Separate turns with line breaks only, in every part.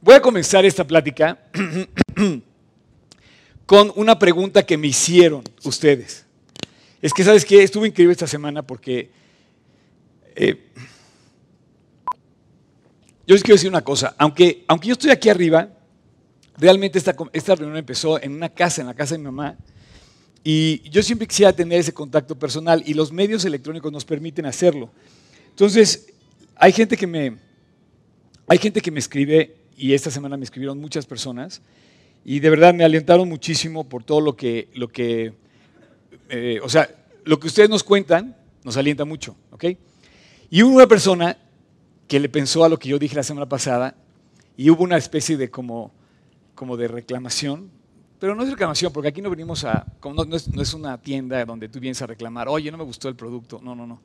Voy a comenzar esta plática con una pregunta que me hicieron ustedes. Es que, ¿sabes qué? Estuvo increíble esta semana porque eh, yo les quiero decir una cosa. Aunque, aunque yo estoy aquí arriba, realmente esta, esta reunión empezó en una casa, en la casa de mi mamá. Y yo siempre quisiera tener ese contacto personal y los medios electrónicos nos permiten hacerlo. Entonces, hay gente que me, hay gente que me escribe, y esta semana me escribieron muchas personas, y de verdad me alentaron muchísimo por todo lo que, lo que eh, o sea, lo que ustedes nos cuentan nos alienta mucho, ¿ok? Y hubo una persona que le pensó a lo que yo dije la semana pasada, y hubo una especie de como, como de reclamación, pero no es reclamación, porque aquí no venimos a, no, no, es, no es una tienda donde tú vienes a reclamar, oye, no me gustó el producto, no, no, no.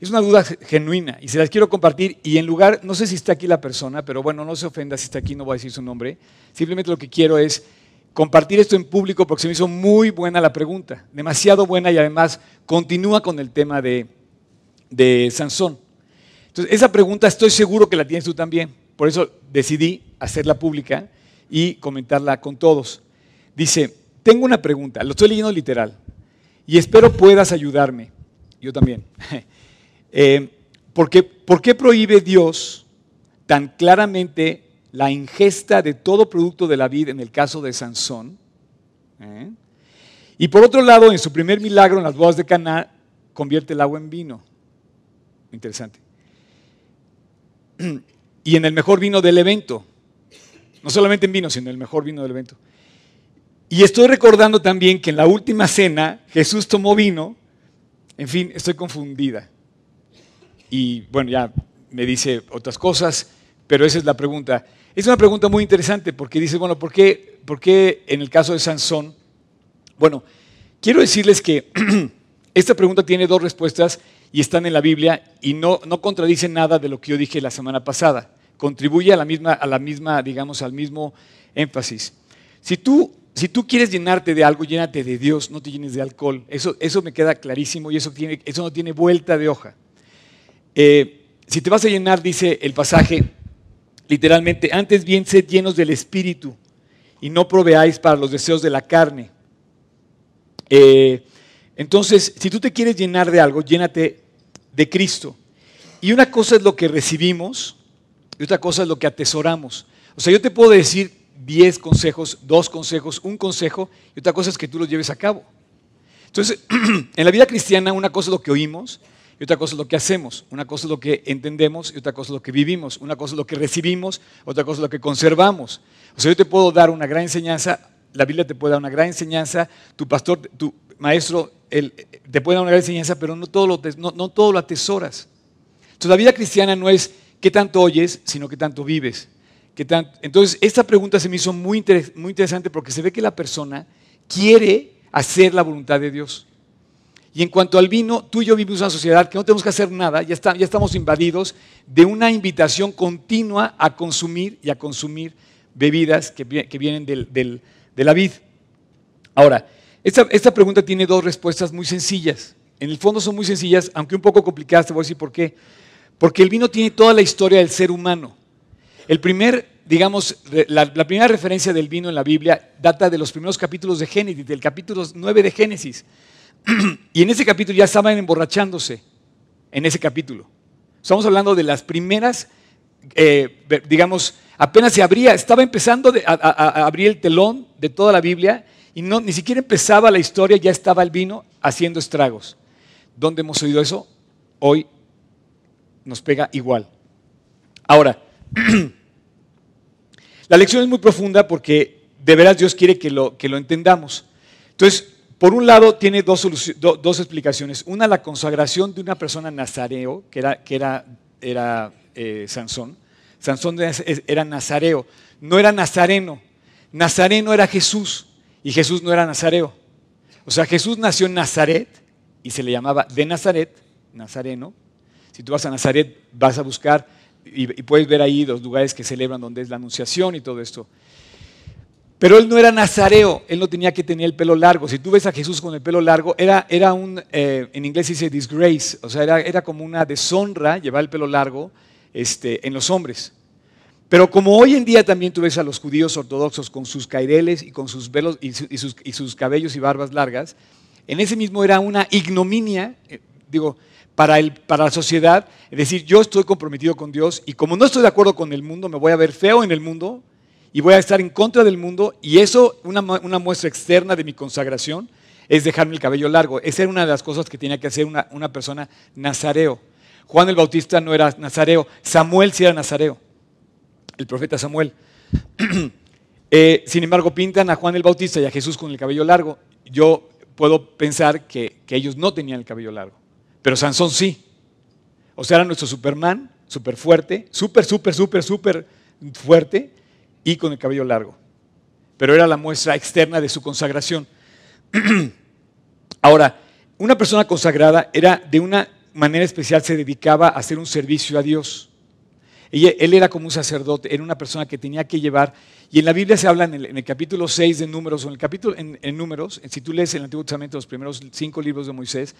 Es una duda genuina y se las quiero compartir y en lugar, no sé si está aquí la persona, pero bueno, no se ofenda si está aquí, no voy a decir su nombre. Simplemente lo que quiero es compartir esto en público porque se me hizo muy buena la pregunta, demasiado buena y además continúa con el tema de, de Sansón. Entonces, esa pregunta estoy seguro que la tienes tú también, por eso decidí hacerla pública y comentarla con todos. Dice, tengo una pregunta, lo estoy leyendo literal y espero puedas ayudarme. Yo también. Eh, ¿por, qué, ¿Por qué prohíbe Dios tan claramente la ingesta de todo producto de la vida en el caso de Sansón? ¿Eh? Y por otro lado, en su primer milagro en las bodas de Caná, convierte el agua en vino. Interesante. Y en el mejor vino del evento. No solamente en vino, sino en el mejor vino del evento. Y estoy recordando también que en la última cena Jesús tomó vino. En fin, estoy confundida. Y bueno, ya me dice otras cosas, pero esa es la pregunta. Es una pregunta muy interesante porque dice, bueno, ¿por qué, por qué en el caso de Sansón? Bueno, quiero decirles que esta pregunta tiene dos respuestas y están en la Biblia y no, no contradicen nada de lo que yo dije la semana pasada. Contribuye a la misma, a la misma digamos, al mismo énfasis. Si tú, si tú quieres llenarte de algo, llénate de Dios, no te llenes de alcohol. Eso, eso me queda clarísimo y eso, tiene, eso no tiene vuelta de hoja. Eh, si te vas a llenar, dice el pasaje, literalmente, antes bien sed llenos del Espíritu y no proveáis para los deseos de la carne. Eh, entonces, si tú te quieres llenar de algo, llénate de Cristo. Y una cosa es lo que recibimos y otra cosa es lo que atesoramos. O sea, yo te puedo decir 10 consejos, dos consejos, un consejo, y otra cosa es que tú los lleves a cabo. Entonces, en la vida cristiana, una cosa es lo que oímos y otra cosa es lo que hacemos, una cosa es lo que entendemos y otra cosa es lo que vivimos, una cosa es lo que recibimos, otra cosa es lo que conservamos. O sea, yo te puedo dar una gran enseñanza, la Biblia te puede dar una gran enseñanza, tu pastor, tu maestro te puede dar una gran enseñanza, pero no todo lo, no, todo lo atesoras. Entonces la vida cristiana no es qué tanto oyes, sino qué tanto vives. Entonces esta pregunta se me hizo muy, muy interesante porque se ve que la persona quiere hacer la voluntad de Dios. Y en cuanto al vino, tú y yo vivimos una sociedad que no tenemos que hacer nada, ya, estamos invadidos de una invitación continua a consumir y a consumir bebidas que, vienen de la vid. Ahora, esta, esta, pregunta tiene dos respuestas muy sencillas. En el fondo son muy sencillas, aunque un poco complicadas, te voy a decir por qué. Porque el vino tiene toda la historia del ser humano. El primer, digamos, la, la, primera referencia del vino en la Biblia data de los primeros capítulos de Génesis, del capítulo 9 de Génesis. y en ese capítulo ya estaban emborrachándose, en ese capítulo. Estamos hablando de las primeras, eh, digamos, apenas se abría, estaba empezando a, abrir el telón de toda la Biblia y no, ni siquiera empezaba la historia, ya estaba el vino haciendo estragos. ¿Dónde hemos oído eso? Hoy nos pega igual. Ahora, la lección es muy profunda porque de veras Dios quiere que lo, que lo entendamos. Entonces, por un lado, tiene dos, dos, explicaciones. Una, la consagración de una persona nazareo, que era, que era, era eh, Sansón. Sansón era nazareo, no era nazareno. Nazareno era Jesús y Jesús no era nazareo. O sea, Jesús nació en Nazaret y se le llamaba de Nazaret, nazareno. Si tú vas a Nazaret, vas a buscar y, y puedes ver ahí los lugares que celebran donde es la anunciación y todo esto. Pero él no era nazareo, él no tenía que tener el pelo largo. Si tú ves a Jesús con el pelo largo, era, era un, eh, en inglés dice disgrace, o sea, era, era, como una deshonra llevar el pelo largo este, en los hombres. Pero como hoy en día también tú ves a los judíos ortodoxos con sus caireles y con sus velos y, sus, y sus, cabellos y barbas largas, en ese mismo era una ignominia, eh, digo, para, el, para la sociedad, es decir, yo estoy comprometido con Dios y como no estoy de acuerdo con el mundo, me voy a ver feo en el mundo y voy a estar en contra del mundo y eso, una, una muestra externa de mi consagración, es dejarme el cabello largo. Esa era una de las cosas que tenía que hacer una, persona nazareo. Juan el Bautista no era nazareo, Samuel sí era nazareo el profeta Samuel. Eh, sin embargo, pintan a Juan el Bautista y a Jesús con el cabello largo. Yo puedo pensar que, ellos no tenían el cabello largo, pero Sansón sí. O sea, era nuestro Superman, súper fuerte, súper, súper, súper, súper fuerte y con el cabello largo. Pero era la muestra externa de su consagración. Ahora, una persona consagrada era de una manera especial, se dedicaba a hacer un servicio a Dios él era como un sacerdote, era una persona que tenía que llevar, y en la Biblia se habla en el, capítulo 6 de Números, o en el capítulo en, Números, si tú lees el Antiguo Testamento, los primeros cinco libros de Moisés,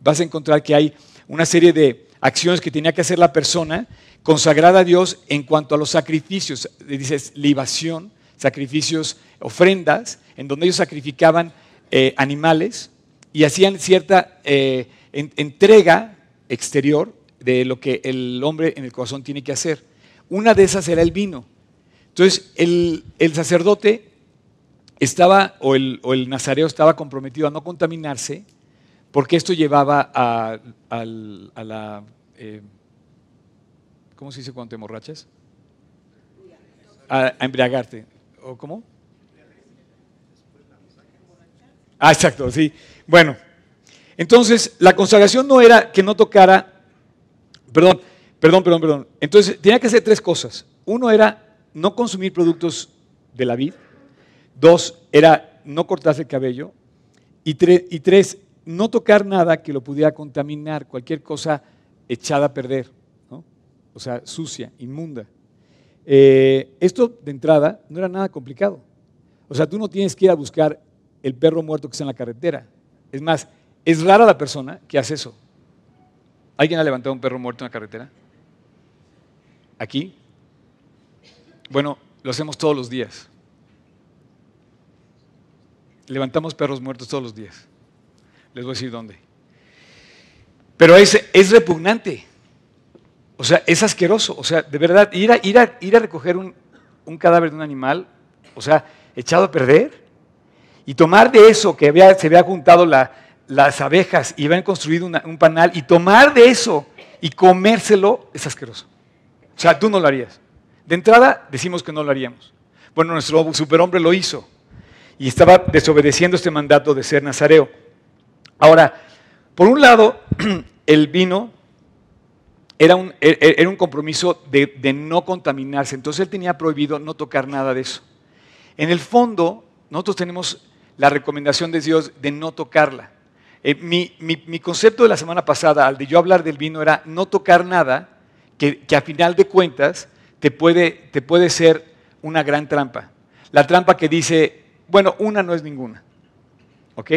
vas a encontrar que hay una serie de acciones que tenía que hacer la persona consagrada a Dios en cuanto a los sacrificios, dices libación, sacrificios, ofrendas, en donde ellos sacrificaban eh, animales y hacían cierta eh, entrega exterior de lo que el hombre en el corazón tiene que hacer. Una de esas era el vino. Entonces, el, sacerdote estaba, o el, nazareo estaba comprometido a no contaminarse, porque esto llevaba a, la... Eh, ¿Cómo se dice cuando te emborrachas? A, a embriagarte. ¿O cómo? Ah, exacto, sí. Bueno, entonces la consagración no era que no tocara Perdón, perdón, perdón, perdón. Entonces, tenía que hacer tres cosas. Uno era no consumir productos de la vid. Dos, era no cortarse el cabello. Y, y tres, no tocar nada que lo pudiera contaminar, cualquier cosa echada a perder, o sea, sucia, inmunda. Eh, esto de entrada no era nada complicado. O sea, tú no tienes que ir a buscar el perro muerto que está en la carretera. Es más, es rara la persona que hace eso. ¿Alguien ha levantado un perro muerto en la carretera? ¿Aquí? Bueno, lo hacemos todos los días. Levantamos perros muertos todos los días. Les voy a decir dónde. Pero es, es repugnante. O sea, es asqueroso. O sea, de verdad, ir a, ir a, ir a recoger un, un cadáver de un animal, o sea, echado a perder, y tomar de eso que se había juntado la, las abejas y habían construido un panal y tomar de eso y comérselo es asqueroso. O sea, tú no lo harías. De entrada decimos que no lo haríamos. Bueno, nuestro superhombre lo hizo y estaba desobedeciendo este mandato de ser nazareo. Ahora, por un lado, el vino era un, e, e, era un compromiso de, de no contaminarse, entonces él tenía prohibido no tocar nada de eso. En el fondo, nosotros tenemos la recomendación de Dios de no tocarla. Eh, mi, concepto de la semana pasada, al de yo hablar del vino, era no tocar nada que, a final de cuentas te puede, te puede ser una gran trampa. La trampa que dice, bueno, una no es ninguna. ¿Ok?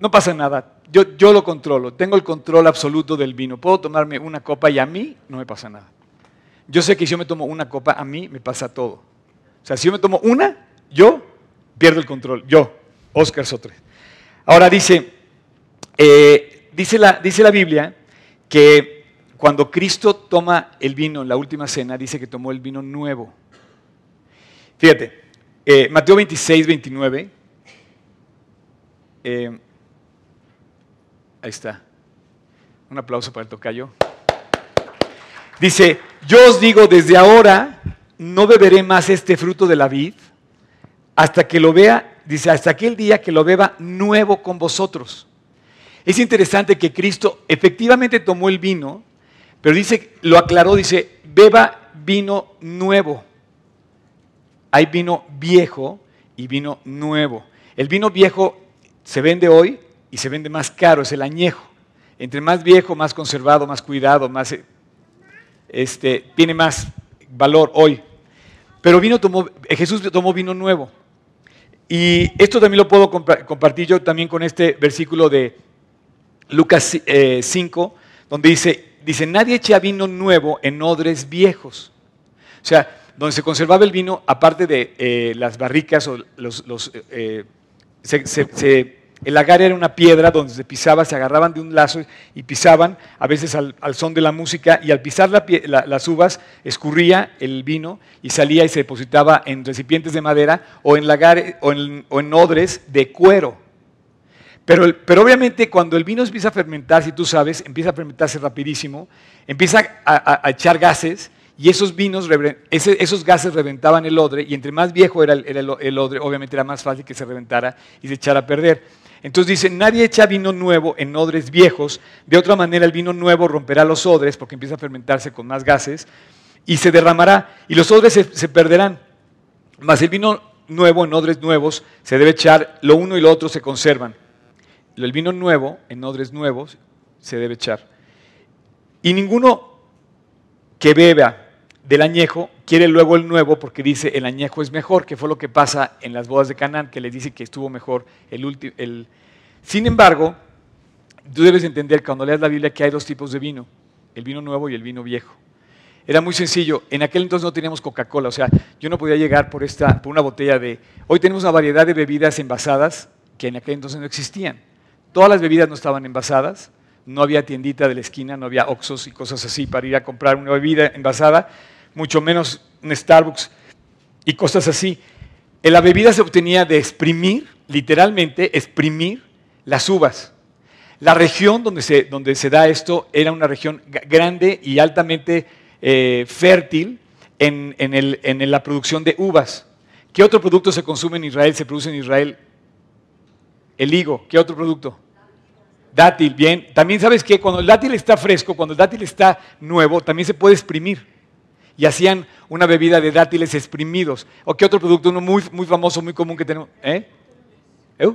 No pasa nada. Yo, yo lo controlo. Tengo el control absoluto del vino. Puedo tomarme una copa y a mí no me pasa nada. Yo sé que si yo me tomo una copa, a mí me pasa todo. O sea, si yo me tomo una, yo pierdo el control. Yo, Oscar Sotre. Ahora dice, eh, dice, la, dice la Biblia que cuando Cristo toma el vino en la última cena, dice que tomó el vino nuevo. Fíjate, eh, Mateo 26, 29. Eh, ahí está. Un aplauso para el tocayo. Dice, yo os digo desde ahora, no beberé más este fruto de la vid hasta que lo vea dice, hasta aquel día que lo beba nuevo con vosotros. Es interesante que Cristo efectivamente tomó el vino, pero dice, lo aclaró, dice, beba vino nuevo. Hay vino viejo y vino nuevo. El vino viejo se vende hoy y se vende más caro, es el añejo. Entre más viejo, más conservado, más cuidado, más este, tiene más valor hoy. Pero vino tomó, Jesús tomó vino nuevo. Y esto también lo puedo compartir yo también con este versículo de Lucas 5, eh, donde dice, dice, nadie echa vino nuevo en odres viejos. O sea, donde se conservaba el vino, aparte de eh, las barricas o los... Eh, el lagar era una piedra donde se pisaba, se agarraban de un lazo y pisaban, a veces al, son de la música, y al pisar las uvas escurría el vino y salía y se depositaba en recipientes de madera o en, lagares, o en, odres de cuero. Pero, obviamente cuando el vino empieza a fermentar, si tú sabes, empieza a fermentarse rapidísimo, empieza a echar gases y esos vinos, esos gases reventaban el odre, y entre más viejo era, el, odre, obviamente era más fácil que se reventara y se echara a perder. Entonces dice, nadie echa vino nuevo en odres viejos, de otra manera el vino nuevo romperá los odres porque empieza a fermentarse con más gases y se derramará y los odres se, perderán. Mas el vino nuevo en odres nuevos se debe echar, lo uno y lo otro se conservan. El vino nuevo en odres nuevos se debe echar. Y ninguno que beba del añejo, quiere luego el nuevo porque dice el añejo es mejor, que fue lo que pasa en las bodas de Canaán, que le dice que estuvo mejor el último. El... Sin embargo, tú debes entender cuando leas la Biblia que hay dos tipos de vino, el vino nuevo y el vino viejo. Era muy sencillo, en aquel entonces no teníamos Coca-Cola, o sea, yo no podía llegar por, esta, por una botella de... Hoy tenemos una variedad de bebidas envasadas que en aquel entonces no existían. Todas las bebidas no estaban envasadas, no había tiendita de la esquina, no había Oxos y cosas así para ir a comprar una bebida envasada mucho menos un Starbucks y cosas así. La bebida se obtenía de exprimir, literalmente exprimir las uvas. La región donde se, donde se da esto era una región grande y altamente eh, fértil en, en, la producción de uvas. ¿Qué otro producto se consume en Israel, se produce en Israel? El higo. ¿Qué otro producto? Dátil, bien. También sabes que cuando el dátil está fresco, cuando el dátil está nuevo, también se puede exprimir y hacían una bebida de dátiles exprimidos. ¿O qué otro producto? Uno muy, muy famoso, muy común que tenemos. ¿Eh? ¿Eh?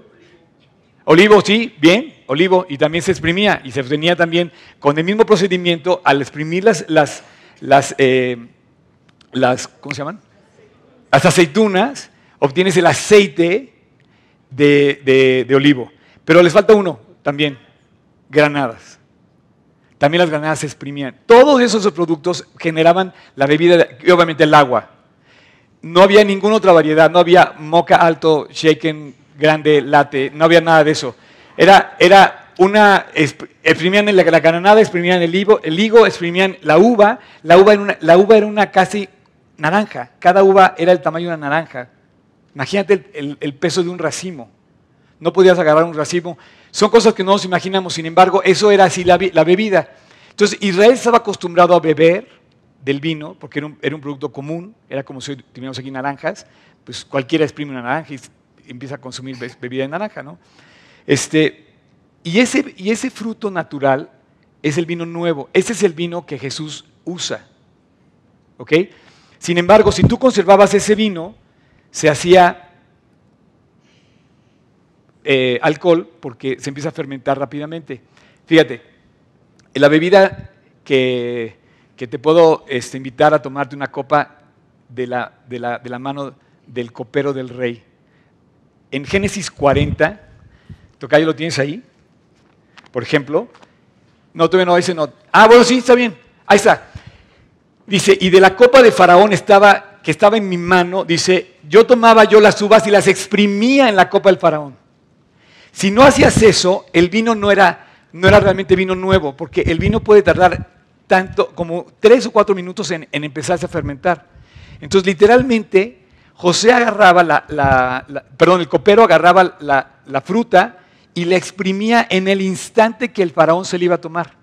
Olivo, sí, bien, olivo, y también se exprimía, y se obtenía también con el mismo procedimiento, al exprimir las, las, las, eh, las ¿cómo se llaman? Las aceitunas, obtienes el aceite de, de olivo. Pero les falta uno también, granadas. También las granadas se exprimían. Todos esos productos generaban la bebida y obviamente el agua. No había ninguna otra variedad, no había moca alto, shaken, grande, latte, no había nada de eso. Era, era una, exprimían la, la granada, exprimían el higo, el higo, exprimían la uva, la uva, era una, la uva era una casi naranja, cada uva era el tamaño de una naranja. Imagínate el peso de un racimo. No podías agarrar un racimo son cosas que no nos imaginamos, sin embargo, eso era así la, bebida. Entonces, Israel estaba acostumbrado a beber del vino, porque era un, producto común, era como si tuviéramos aquí naranjas, pues cualquiera exprime una naranja y empieza a consumir bebida de naranja, ¿no? Este, y, ese, y ese fruto natural es el vino nuevo, ese es el vino que Jesús usa, ¿ok? Sin embargo, si tú conservabas ese vino, se hacía eh, alcohol porque se empieza a fermentar rápidamente. Fíjate, la bebida que, te puedo este, invitar a tomarte una copa de la, mano del copero del rey. En Génesis 40, Tocayo lo tienes ahí, por ejemplo. No, todavía no, ese no. Ah, bueno, sí, está bien. Ahí está. Dice, y de la copa de Faraón estaba, que estaba en mi mano, dice, yo tomaba yo las uvas y las exprimía en la copa del Faraón. Si no hacías eso, el vino no era, no era realmente vino nuevo, porque el vino puede tardar tanto como tres o cuatro minutos en, empezarse a fermentar. Entonces, literalmente, José agarraba la, perdón, el copero agarraba la, fruta y la exprimía en el instante que el faraón se le iba a tomar.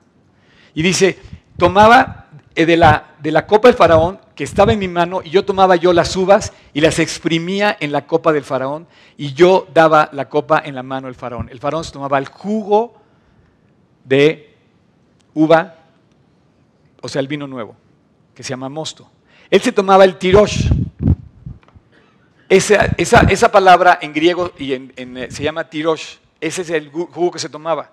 Y dice, tomaba eh, de la, de la copa del faraón que estaba en mi mano y yo tomaba yo las uvas y las exprimía en la copa del faraón y yo daba la copa en la mano del faraón. El faraón se tomaba el jugo de uva, o sea, el vino nuevo, que se llama mosto. Él se tomaba el tirosh. Esa, palabra en griego y en, eh, se llama tirosh. Ese es el jugo que se tomaba.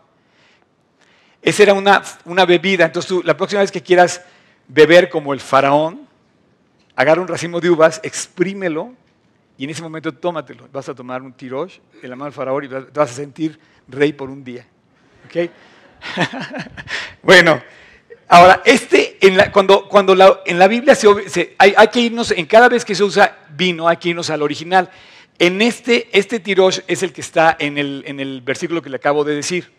Esa era una, una bebida. Entonces tú, la próxima vez que quieras beber como el faraón, agarra un racimo de uvas, exprímelo y en ese momento tómatelo. Vas a tomar un tirosh en la mano del faraón y te vas a sentir rey por un día. ¿Ok? bueno, Ahora, este, cuando, en la Biblia hay, que irnos, en cada vez que se usa vino, hay que irnos al original. En este, este tirosh es el que está en el, en el versículo que le acabo de decir.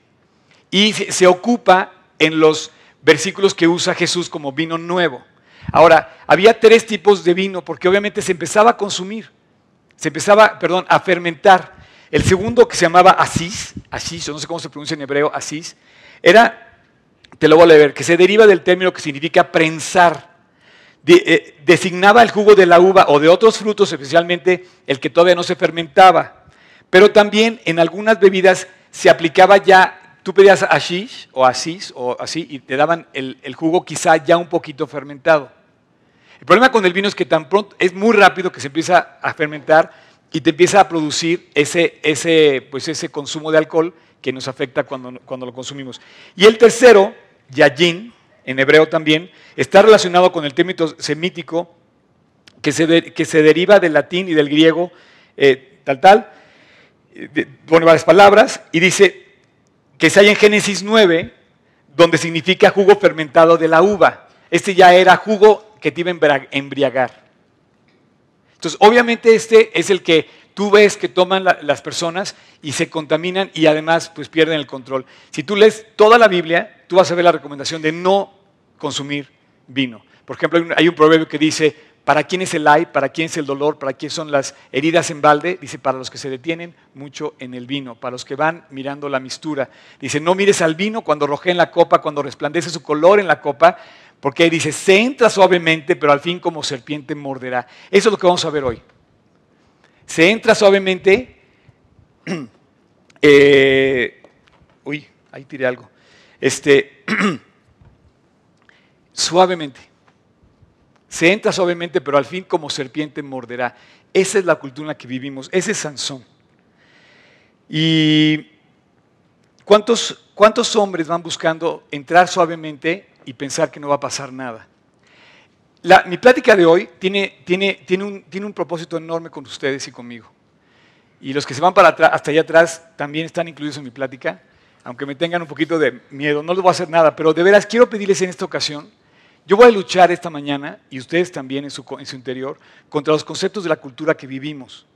Y se ocupa en los versículos que usa Jesús como vino nuevo. Ahora, había tres tipos de vino porque obviamente se empezaba a consumir, se empezaba, perdón, a fermentar. El segundo que se llamaba asís, asís, no sé cómo se pronuncia en hebreo, asís, era, te lo voy a leer, que se deriva del término que significa prensar. Eh, designaba el jugo de la uva o de otros frutos, especialmente el que todavía no se fermentaba. Pero también en algunas bebidas se aplicaba ya, tú pedías ashish o asís o así y te daban el jugo quizá ya un poquito fermentado. El problema con el vino es que tan pronto es muy rápido que se empieza a fermentar y te empieza a producir ese, ese, pues ese consumo de alcohol que nos afecta cuando, cuando lo consumimos. Y el tercero, yayin, en hebreo también, está relacionado con el término semítico que se, que se deriva del latín y del griego, eh, tal, tal, pone varias palabras y dice que se halla en Génesis 9, donde significa jugo fermentado de la uva. Este ya era jugo que te iba a embriagar. Entonces, obviamente este es el que tú ves que toman las personas y se contaminan y además pues pierden el control. Si tú lees toda la Biblia, tú vas a ver la recomendación de no consumir vino. Por ejemplo, hay un proverbio que dice, ¿para quién es el ay? ¿Para quién es el dolor? ¿Para quién son las heridas en balde? Dice, para los que se detienen mucho en el vino, para los que van mirando la mistura. Dice, no mires al vino cuando rojea en la copa, cuando resplandece su color en la copa, porque dice, se entra suavemente, pero al fin como serpiente morderá. Eso es lo que vamos a ver hoy. Se entra suavemente. Eh, uy, ahí tiré algo. Este, suavemente. Se entra suavemente, pero al fin como serpiente morderá. Esa es la cultura en la que vivimos. Ese es Sansón. ¿Y cuántos, cuántos hombres van buscando entrar suavemente y pensar que no va a pasar nada. mi plática de hoy tiene, tiene, tiene, un, tiene, un, propósito enorme con ustedes y conmigo. Y los que se van para atrás, hasta allá atrás también están incluidos en mi plática, aunque me tengan un poquito de miedo, no les voy a hacer nada, pero de veras quiero pedirles en esta ocasión, yo voy a luchar esta mañana, y ustedes también en su, en su interior, contra los conceptos de la cultura que vivimos.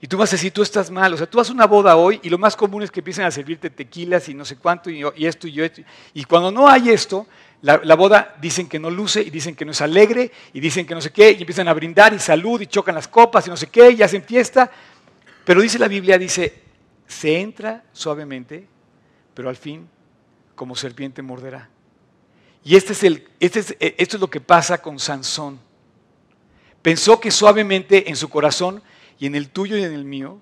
Y tú vas a decir, tú estás mal. O sea, tú vas a una boda hoy y lo más común es que empiecen a servirte tequilas y no sé cuánto y, esto y esto. Y cuando no hay esto, la, boda dicen que no luce y dicen que no es alegre y dicen que no sé qué y empiezan a brindar y salud y chocan las copas y no sé qué y hacen fiesta. Pero dice la Biblia, dice, se entra suavemente, pero al fin como serpiente morderá. Y este es el, este es, esto es lo que pasa con Sansón. Pensó que suavemente en su corazón y en el tuyo y en el mío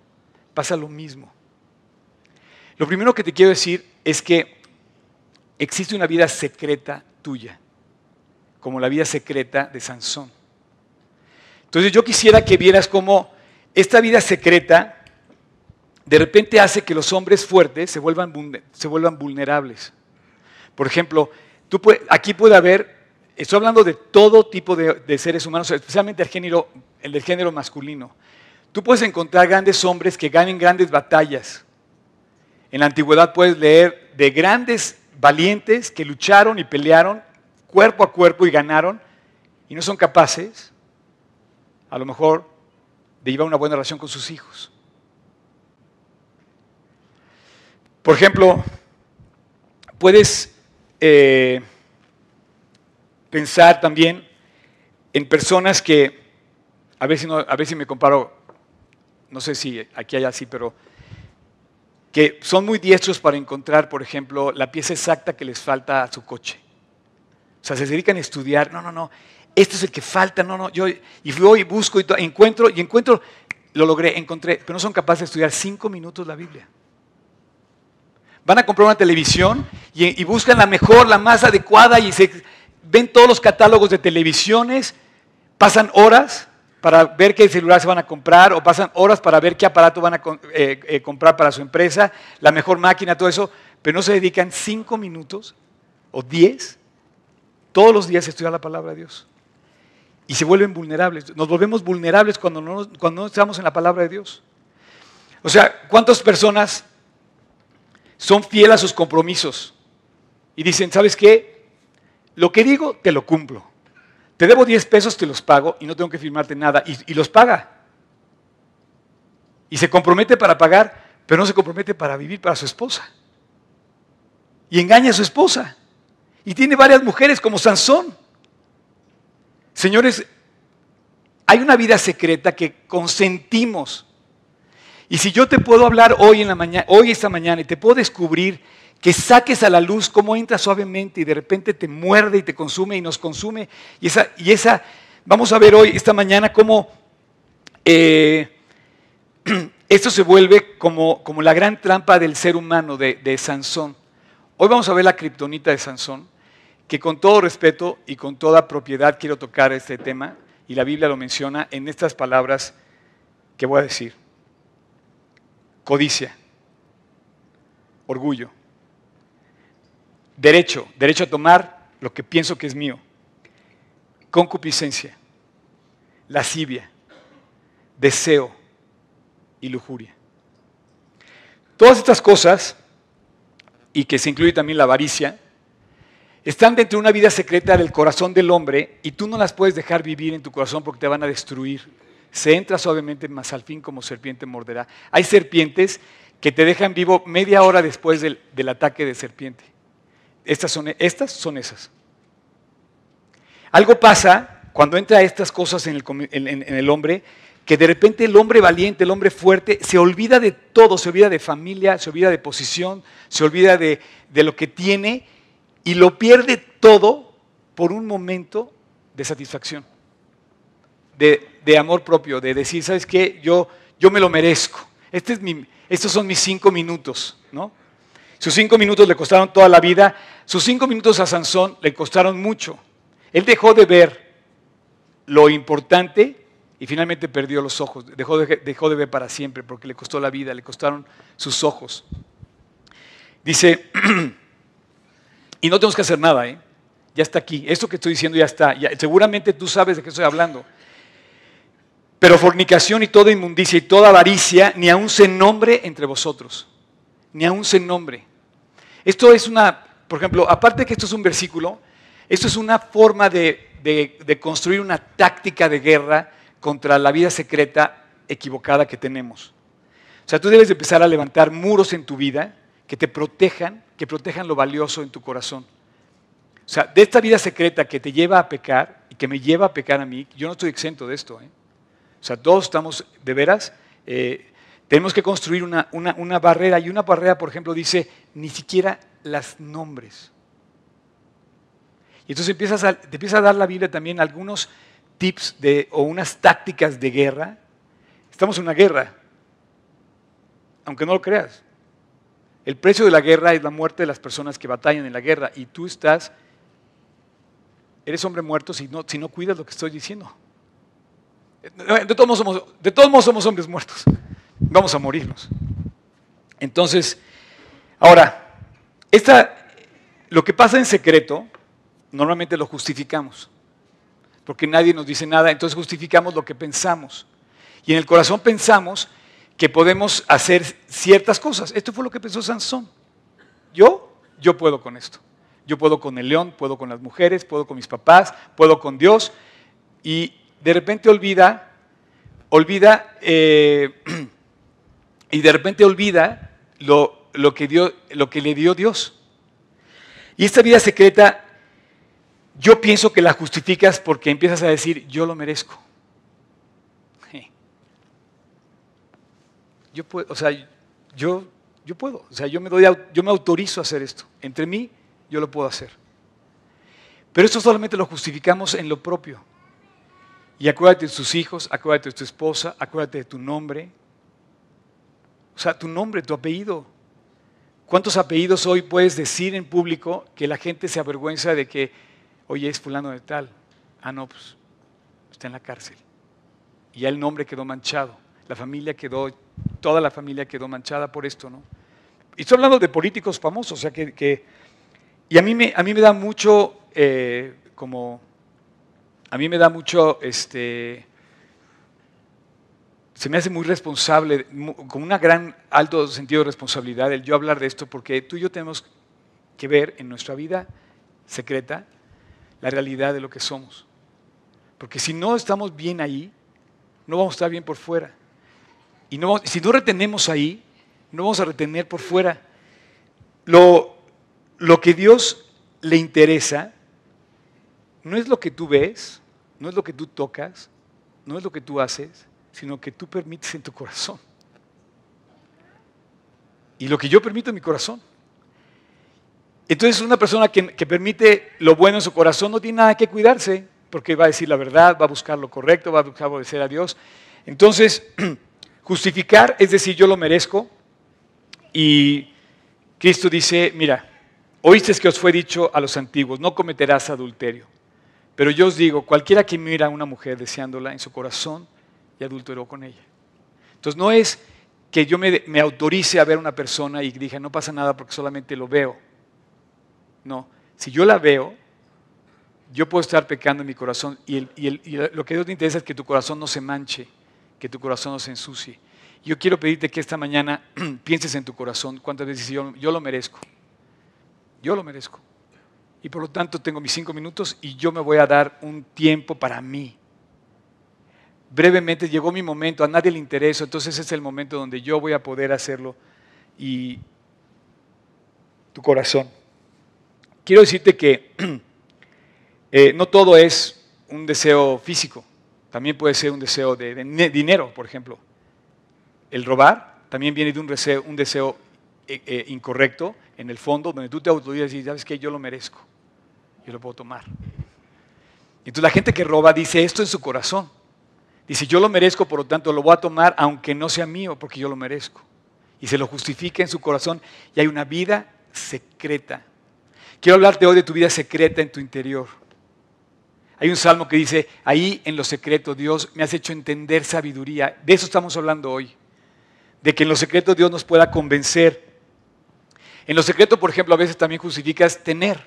pasa lo mismo. Lo primero que te quiero decir es que existe una vida secreta tuya, como la vida secreta de Sansón. Entonces yo quisiera que vieras cómo esta vida secreta de repente hace que los hombres fuertes se vuelvan, vulnerables. Por ejemplo, aquí puede haber, estoy hablando de todo tipo de, seres humanos, especialmente el, el del género masculino. Tú puedes encontrar grandes hombres que ganen grandes batallas. En la antigüedad puedes leer de grandes valientes que lucharon y pelearon cuerpo a cuerpo y ganaron y no son capaces, a lo mejor, de llevar una buena relación con sus hijos. Por ejemplo, puedes eh, pensar también en personas que, a ver, no, a ver si me comparo no sé si aquí hay así, pero que son muy diestros para encontrar, por ejemplo, la pieza exacta que les falta a su coche. O sea, se dedican a estudiar, no, no, no, este es el que falta, no, no, yo, y voy y busco y encuentro, y encuentro, lo logré, encontré, pero no son capaces de estudiar cinco minutos la Biblia. Van a comprar una televisión y, y buscan la mejor, la más adecuada, y se ven todos los catálogos de televisiones, pasan horas, para ver qué celular se van a comprar o pasan horas para ver qué aparato van a eh, eh, comprar para su empresa, la mejor máquina, todo eso, pero no se dedican cinco minutos o diez todos los días a estudiar la palabra de Dios. Y se vuelven vulnerables. Nos volvemos vulnerables cuando no, cuando no estamos en la palabra de Dios. O sea, ¿cuántas personas son fieles a sus compromisos? Y dicen, ¿sabes qué? lo que digo, te lo cumplo. Te debo 10 pesos, te los pago y no tengo que firmarte nada. Y, los paga. Y se compromete para pagar, pero no se compromete para vivir para su esposa. Y engaña a su esposa. Y tiene varias mujeres como Sansón. Señores, hay una vida secreta que consentimos. Y si yo te puedo hablar hoy en la mañana, hoy esta mañana y te puedo descubrir que saques a la luz cómo entra suavemente y de repente te muerde y te consume y nos consume. Y esa, y esa vamos a ver hoy, esta mañana, cómo eh, esto se vuelve como, como, la gran trampa del ser humano de, de Sansón. Hoy vamos a ver la kriptonita de Sansón, que con todo respeto y con toda propiedad quiero tocar este tema, y la Biblia lo menciona en estas palabras que voy a decir. Codicia, orgullo, Derecho, derecho a tomar lo que pienso que es mío. Concupiscencia, lascivia, deseo y lujuria. Todas estas cosas, y que se incluye también la avaricia, están dentro de una vida secreta del corazón del hombre y tú no las puedes dejar vivir en tu corazón porque te van a destruir. Se entra suavemente, más al fin como serpiente morderá. Hay serpientes que te dejan vivo media hora después del, del ataque de serpiente. Estas son, estas son esas. Algo pasa cuando entra estas cosas en el, hombre, que de repente el hombre valiente, el hombre fuerte, se olvida de todo, se olvida de familia, se olvida de posición, se olvida de, lo que tiene y lo pierde todo por un momento de satisfacción, de, amor propio, de decir, ¿sabes qué? Yo, yo me lo merezco. Este es mi, estos son mis cinco minutos, ¿no? Sus cinco minutos le costaron toda la vida. Sus cinco minutos a Sansón le costaron mucho. Él dejó de ver lo importante y finalmente perdió los ojos. Dejó de, ver para siempre porque le costó la vida, le costaron sus ojos. Dice, y no tenemos que hacer nada, ¿eh? ya está aquí. Esto que estoy diciendo ya está. seguramente tú sabes de qué estoy hablando. Pero fornicación y toda inmundicia y toda avaricia ni aun se nombre entre vosotros. Ni aun se nombre. Esto es una, por ejemplo, aparte de que esto es un versículo, esto es una forma de, construir una táctica de guerra contra la vida secreta equivocada que tenemos. O sea, tú debes de empezar a levantar muros en tu vida que te protejan, que protejan lo valioso en tu corazón. O sea, de esta vida secreta que te lleva a pecar y que me lleva a pecar a mí, yo no estoy exento de esto. ¿eh? O sea, todos estamos de veras eh, tenemos que construir una, barrera y una barrera, por ejemplo, dice ni siquiera las nombres. Y entonces empiezas a, te empieza a dar la Biblia también algunos tips de, o unas tácticas de guerra. Estamos en una guerra, aunque no lo creas. El precio de la guerra es la muerte de las personas que batallan en la guerra y tú estás, eres hombre muerto si no, cuidas lo que estoy diciendo. De todos modos somos hombres muertos vamos a morirnos. Entonces, ahora, esta, lo que pasa en secreto, normalmente lo justificamos, porque nadie nos dice nada, entonces justificamos lo que pensamos. Y en el corazón pensamos que podemos hacer ciertas cosas. Esto fue lo que pensó Sansón. Yo, yo puedo con esto. Yo puedo con el león, puedo con las mujeres, puedo con mis papás, puedo con Dios. Y de repente olvida, olvida eh, y de repente olvida lo, que dio, lo que le dio Dios. Y esta vida secreta, yo pienso que la justificas porque empiezas a decir, yo lo merezco. Yo puedo, o sea, yo, yo puedo, o sea, yo me, doy, yo me autorizo a hacer esto. Entre mí, yo lo puedo hacer. Pero esto solamente lo justificamos en lo propio. Y acuérdate de tus hijos, acuérdate de tu esposa, acuérdate de tu nombre, o sea, tu nombre, tu apellido. ¿Cuántos apellidos hoy puedes decir en público que la gente se avergüenza de que, oye, es fulano de tal? Ah, no, pues está en la cárcel. Y ya el nombre quedó manchado. La familia quedó, toda la familia quedó manchada por esto, ¿no? Y estoy hablando de políticos famosos, o sea que, y a mí me, a mí me da mucho, eh, como, a mí me da mucho, este, se me hace muy responsable, con un gran alto sentido de responsabilidad el yo hablar de esto, porque tú y yo tenemos que ver en nuestra vida secreta la realidad de lo que somos. Porque si no estamos bien ahí, no vamos a estar bien por fuera. Y no, si no retenemos ahí, no vamos a retener por fuera. Lo, lo que Dios le interesa no es lo que tú ves, no es lo que tú tocas, no es lo que tú haces, sino que tú permites en tu corazón. Y lo que yo permito en mi corazón. Entonces una persona que, que, permite lo bueno en su corazón no tiene nada que cuidarse, porque va a decir la verdad, va a buscar lo correcto, va a buscar obedecer a Dios. Entonces, justificar es decir, yo lo merezco. Y Cristo dice, mira, oíste que os fue dicho a los antiguos, no cometerás adulterio. Pero yo os digo, cualquiera que mira a una mujer deseándola en su corazón, y adulteró con ella. Entonces no es que yo me, autorice a ver a una persona y dije, no pasa nada porque solamente lo veo. No, si yo la veo, yo puedo estar pecando en mi corazón y, lo que Dios te interesa es que tu corazón no se manche, que tu corazón no se ensucie. Yo quiero pedirte que esta mañana pienses en tu corazón cuántas veces yo, yo lo merezco. Yo lo merezco. Y por lo tanto tengo mis cinco minutos y yo me voy a dar un tiempo para mí. Brevemente llegó mi momento, a nadie le interesa, entonces es el momento donde yo voy a poder hacerlo. Y tu corazón. Quiero decirte que Eh, no todo es un deseo físico, también puede ser un deseo de, dinero, por ejemplo. El robar también viene de un deseo, un deseo eh, eh, incorrecto en el fondo, donde tú te autorizas y sabes que yo lo merezco, yo lo puedo tomar. Entonces la gente que roba dice esto en su corazón. Dice, yo lo merezco, por lo tanto lo voy a tomar aunque no sea mío, porque yo lo merezco. Y se lo justifica en su corazón y hay una vida secreta. Quiero hablarte hoy de tu vida secreta en tu interior. Hay un salmo que dice, ahí en lo secreto Dios me has hecho entender sabiduría. De eso estamos hablando hoy. De que en lo secreto Dios nos pueda convencer. En lo secreto, por ejemplo, a veces también justificas tener.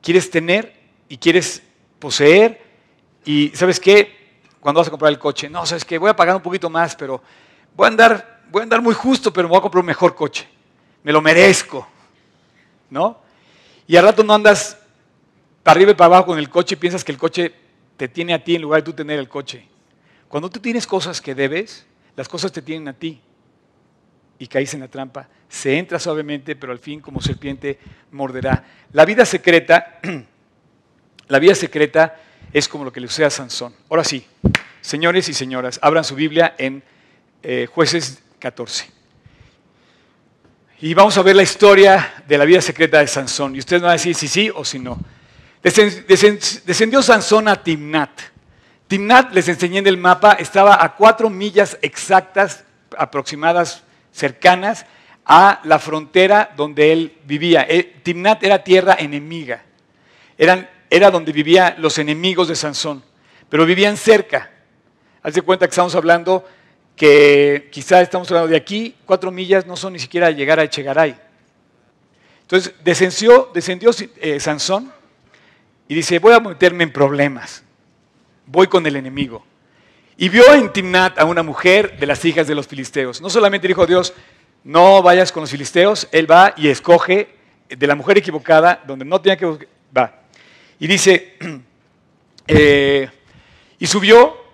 Quieres tener y quieres poseer. Y ¿sabes qué? Cuando vas a comprar el coche, no, ¿sabes qué? Voy a pagar un poquito más, pero voy a andar, voy a andar muy justo, pero me voy a comprar un mejor coche. Me lo merezco. ¿No? Y al rato no andas para arriba y para abajo con el coche y piensas que el coche te tiene a ti en lugar de tú tener el coche. Cuando tú tienes cosas que debes, las cosas te tienen a ti y caes en la trampa. Se entra suavemente, pero al fin como serpiente morderá. La vida secreta, la vida secreta es como lo que le sucede a Sansón. Ahora sí, señores y señoras, abran su Biblia en eh, jueces 14. Y vamos a ver la historia de la vida secreta de Sansón. Y ustedes van a decir si sí o si no. Descendió Sansón a Timnat. Timnat, les enseñé en el mapa, estaba a cuatro millas exactas, aproximadas, cercanas a la frontera donde él vivía. Eh, Timnat era tierra enemiga. era donde vivían los enemigos de Sansón, pero vivían cerca. Haz de cuenta que estamos hablando que quizás estamos hablando de aquí, cuatro millas no son ni siquiera llegar a Echegaray. Entonces descendió, descendió eh, Sansón y dice, voy a meterme en problemas, voy con el enemigo. Y vio en Timnat a una mujer de las hijas de los filisteos. No solamente dijo Dios, no vayas con los filisteos, él va y escoge de la mujer equivocada, donde no tenía que va. Y dice, eh, y subió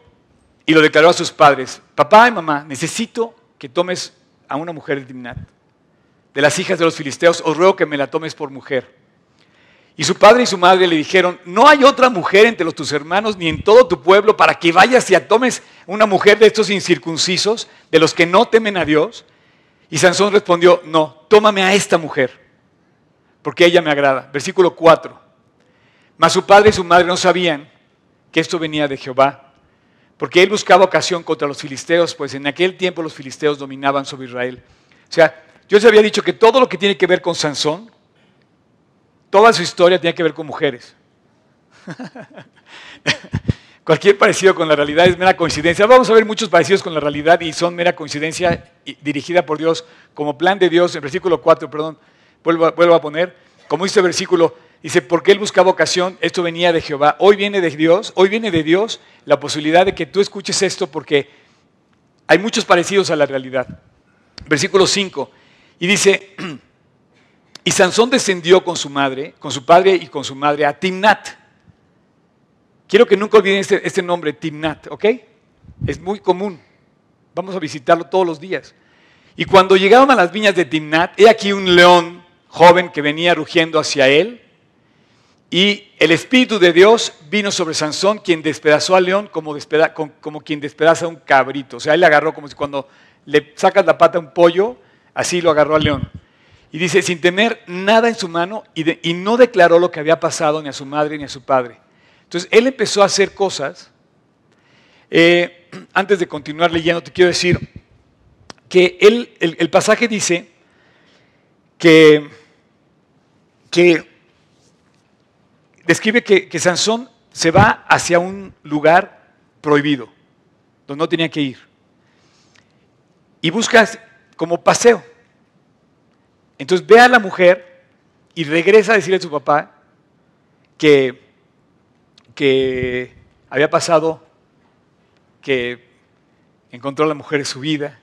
y lo declaró a sus padres, papá y mamá, necesito que tomes a una mujer de Timnat, de las hijas de los filisteos, os ruego que me la tomes por mujer. Y su padre y su madre le dijeron, no hay otra mujer entre los, tus hermanos ni en todo tu pueblo para que vayas y tomes una mujer de estos incircuncisos, de los que no temen a Dios. Y Sansón respondió, no, tómame a esta mujer, porque ella me agrada. Versículo 4. Mas su padre y su madre no sabían que esto venía de Jehová, porque él buscaba ocasión contra los filisteos, pues en aquel tiempo los filisteos dominaban sobre Israel. O sea, yo les había dicho que todo lo que tiene que ver con Sansón, Toda su historia tiene que ver con mujeres. Cualquier parecido con la realidad es mera coincidencia. Vamos a ver muchos parecidos con la realidad y son mera coincidencia dirigida por Dios como plan de Dios. En versículo 4, perdón, vuelvo, vuelvo a poner, como dice el versículo, dice, porque él buscaba ocasión, esto venía de Jehová. Hoy viene de Dios, hoy viene de Dios la posibilidad de que tú escuches esto porque hay muchos parecidos a la realidad. Versículo 5, y dice, Y Sansón descendió con su madre, con su padre y con su madre a Timnat. Quiero que nunca olviden este, este nombre, Timnat, ¿ok? Es muy común. Vamos a visitarlo todos los días. Y cuando llegaron a las viñas de Timnat, he aquí un león joven que venía rugiendo hacia él. Y el Espíritu de Dios vino sobre Sansón, quien despedazó al león como, como quien despedaza a un cabrito. O sea, él le agarró como si cuando le sacas la pata a un pollo, así lo agarró al león. Y dice, sin tener nada en su mano, y, no declaró lo que había pasado ni a su madre ni a su padre. Entonces, él empezó a hacer cosas. Eh, antes de continuar leyendo, te quiero decir que él, el, pasaje dice que, que describe que, Sansón se va hacia un lugar prohibido, donde no tenía que ir. Y busca como paseo. Entonces ve a la mujer y regresa a decirle a su papá que, que había pasado, que encontró a la mujer de su vida,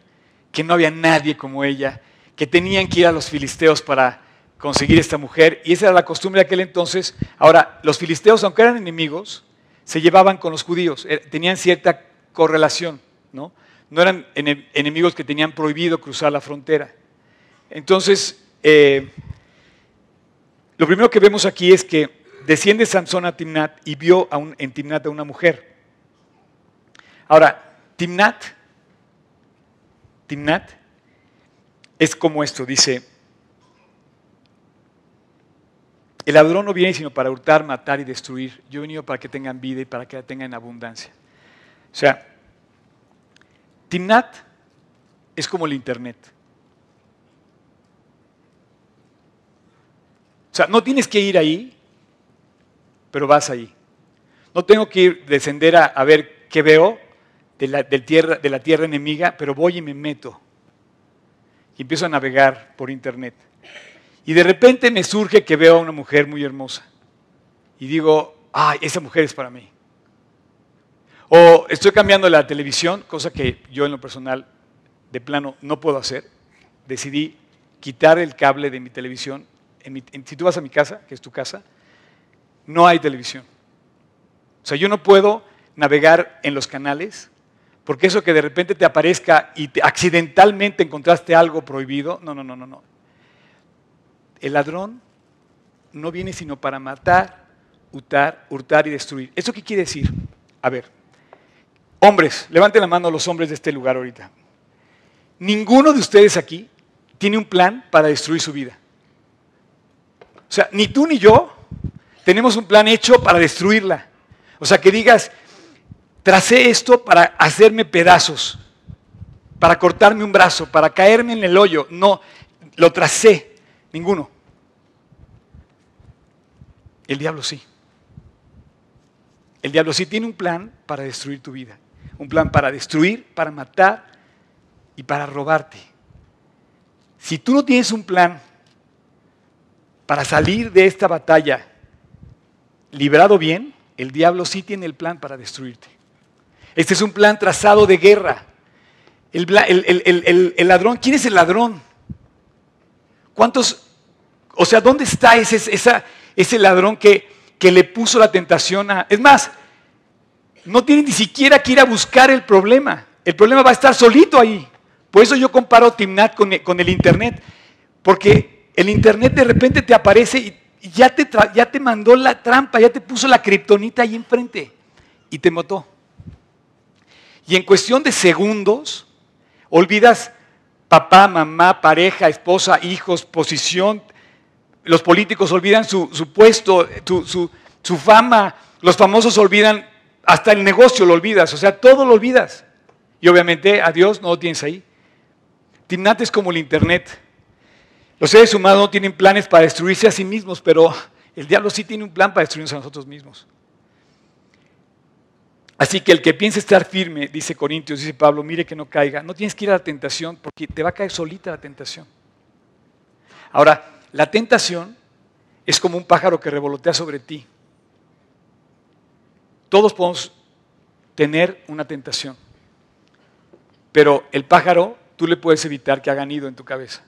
que no había nadie como ella, que tenían que ir a los filisteos para conseguir esta mujer. Y esa era la costumbre de aquel entonces. Ahora, los filisteos, aunque eran enemigos, se llevaban con los judíos, eh, tenían cierta correlación, ¿no? No eran enemigos que tenían prohibido cruzar la frontera. Entonces, eh, lo primero que vemos aquí es que desciende Sansón a Timnat y vio en Timnat a una mujer. Ahora, Timnat, Timnat es como esto, dice, el ladrón no viene sino para hurtar, matar y destruir. Yo he venido para que tengan vida y para que la tengan abundancia. O sea, Timnat es como el Internet. O sea, no tienes que ir ahí, pero vas ahí. No tengo que ir, descender a, ver qué veo de la, tierra, de la tierra enemiga, pero voy y me meto. Y empiezo a navegar por internet. Y de repente me surge que veo a una mujer muy hermosa. Y digo, ay, esa mujer es para mí. O estoy cambiando la televisión, cosa que yo en lo personal de plano no puedo hacer. Decidí quitar el cable de mi televisión si tú vas a mi casa, que es tu casa, no hay televisión. O sea, yo no puedo navegar en los canales, porque eso que de repente te aparezca y accidentalmente encontraste algo prohibido, no, no, no, no, no. El ladrón no viene sino para matar, hurtar, hurtar y destruir. ¿Eso qué quiere decir? A ver, hombres, levanten la mano los hombres de este lugar ahorita. Ninguno de ustedes aquí tiene un plan para destruir su vida. O sea, ni tú ni yo tenemos un plan hecho para destruirla. O sea, que digas, tracé esto para hacerme pedazos, para cortarme un brazo, para caerme en el hoyo. No, lo tracé, ninguno. El diablo sí. El diablo sí tiene un plan para destruir tu vida. Un plan para destruir, para matar y para robarte. Si tú no tienes un plan para salir de esta batalla librado bien, el diablo sí tiene el plan para destruirte. Este es un plan trazado de guerra. El, ladrón, ¿quién es el ladrón? ¿Cuántos, o sea, dónde está ese, ladrón que, le puso la tentación a... Es más, no tiene ni siquiera que ir a buscar el problema. El problema va a estar solito ahí. Por eso yo comparo Timnat con, el Internet. Porque el Internet de repente te aparece y ya te, ya te mandó la trampa, ya te puso la kriptonita ahí enfrente y te mató. Y en cuestión de segundos, olvidas papá, mamá, pareja, esposa, hijos, posición. Los políticos olvidan su, puesto, su, su, fama. Los famosos olvidan, hasta el negocio lo olvidas. O sea, todo lo olvidas. Y obviamente a Dios no lo tienes ahí. Timnat es como el Internet. Los seres humanos no tienen planes para destruirse a sí mismos, pero el diablo sí tiene un plan para destruirnos a nosotros mismos. Así que el que piense estar firme, dice Corintios, dice Pablo, mire que no caiga. No tienes que ir a la tentación porque te va a caer solita la tentación. Ahora, la tentación es como un pájaro que revolotea sobre ti. Todos podemos tener una tentación, pero el pájaro tú le puedes evitar que haga nido en tu cabeza.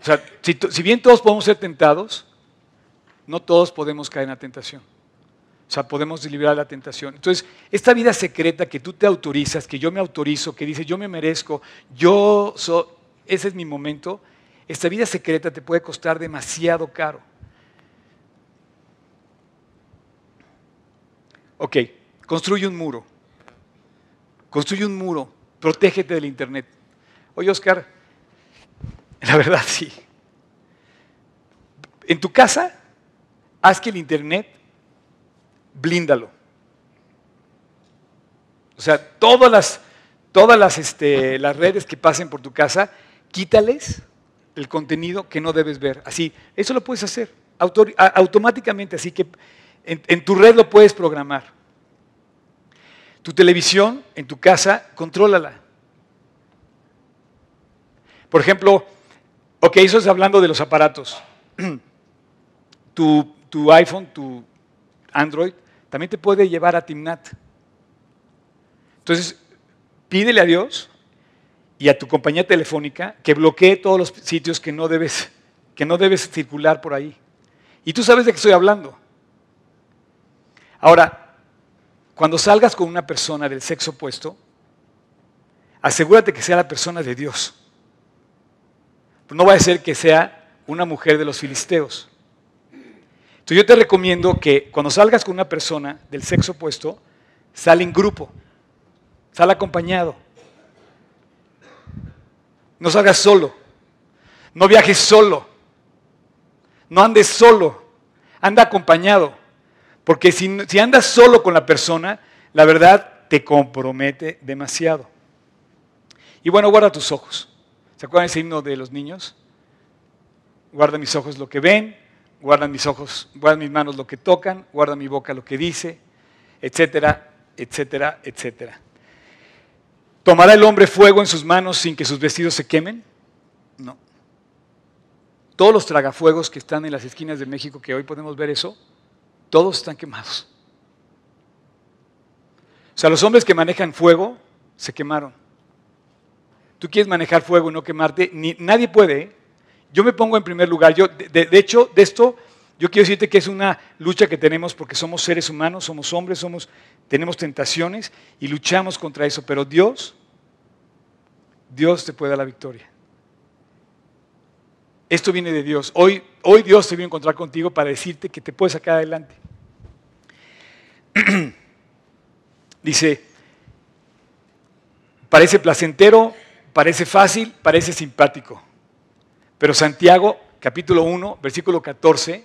O sea, si, si bien todos podemos ser tentados, no todos podemos caer en la tentación. O sea, podemos liberar la tentación. Entonces, esta vida secreta que tú te autorizas, que yo me autorizo, que dice yo me merezco, yo soy, ese es mi momento, esta vida secreta te puede costar demasiado caro. Ok, construye un muro. Construye un muro. Protégete del Internet. Oye, Oscar, la verdad sí. En tu casa, haz que el Internet blíndalo. O sea, todas las, todas las, este, las redes que pasen por tu casa, quítales el contenido que no debes ver. Así, eso lo puedes hacer automáticamente, así que en, en tu red lo puedes programar. Tu televisión en tu casa, contrólala. Por ejemplo, ok, eso es hablando de los aparatos. Tu, tu iPhone, tu Android, también te puede llevar a Timnat. Entonces, pídele a Dios y a tu compañía telefónica que bloquee todos los sitios que no debes, que no debes circular por ahí. Y tú sabes de qué estoy hablando. Ahora, cuando salgas con una persona del sexo opuesto, asegúrate que sea la persona de Dios. No va a ser que sea una mujer de los filisteos. Entonces yo te recomiendo que cuando salgas con una persona del sexo opuesto, sal en grupo, sal acompañado. No salgas solo, no viajes solo, no andes solo, anda acompañado. Porque si, andas solo con la persona, la verdad te compromete demasiado. Y bueno, guarda tus ojos. ¿Se acuerdan ese himno de los niños? Guarda mis ojos lo que ven, guardan mis ojos, guardan mis manos lo que tocan, guarda mi boca lo que dice, etcétera, etcétera, etcétera. ¿Tomará el hombre fuego en sus manos sin que sus vestidos se quemen? No. Todos los tragafuegos que están en las esquinas de México, que hoy podemos ver eso, todos están quemados. O sea, los hombres que manejan fuego se quemaron. Tú quieres manejar fuego y no quemarte, ni, nadie puede. ¿eh? Yo me pongo en primer lugar. Yo, de, hecho, de esto, yo quiero decirte que es una lucha que tenemos porque somos seres humanos, somos hombres, somos, tenemos tentaciones y luchamos contra eso. Pero Dios, Dios te puede dar la victoria. Esto viene de Dios. Hoy, hoy Dios se vino a encontrar contigo para decirte que te puedes sacar adelante. Dice, parece placentero, parece fácil, parece simpático. Pero Santiago, capítulo 1, versículo 14,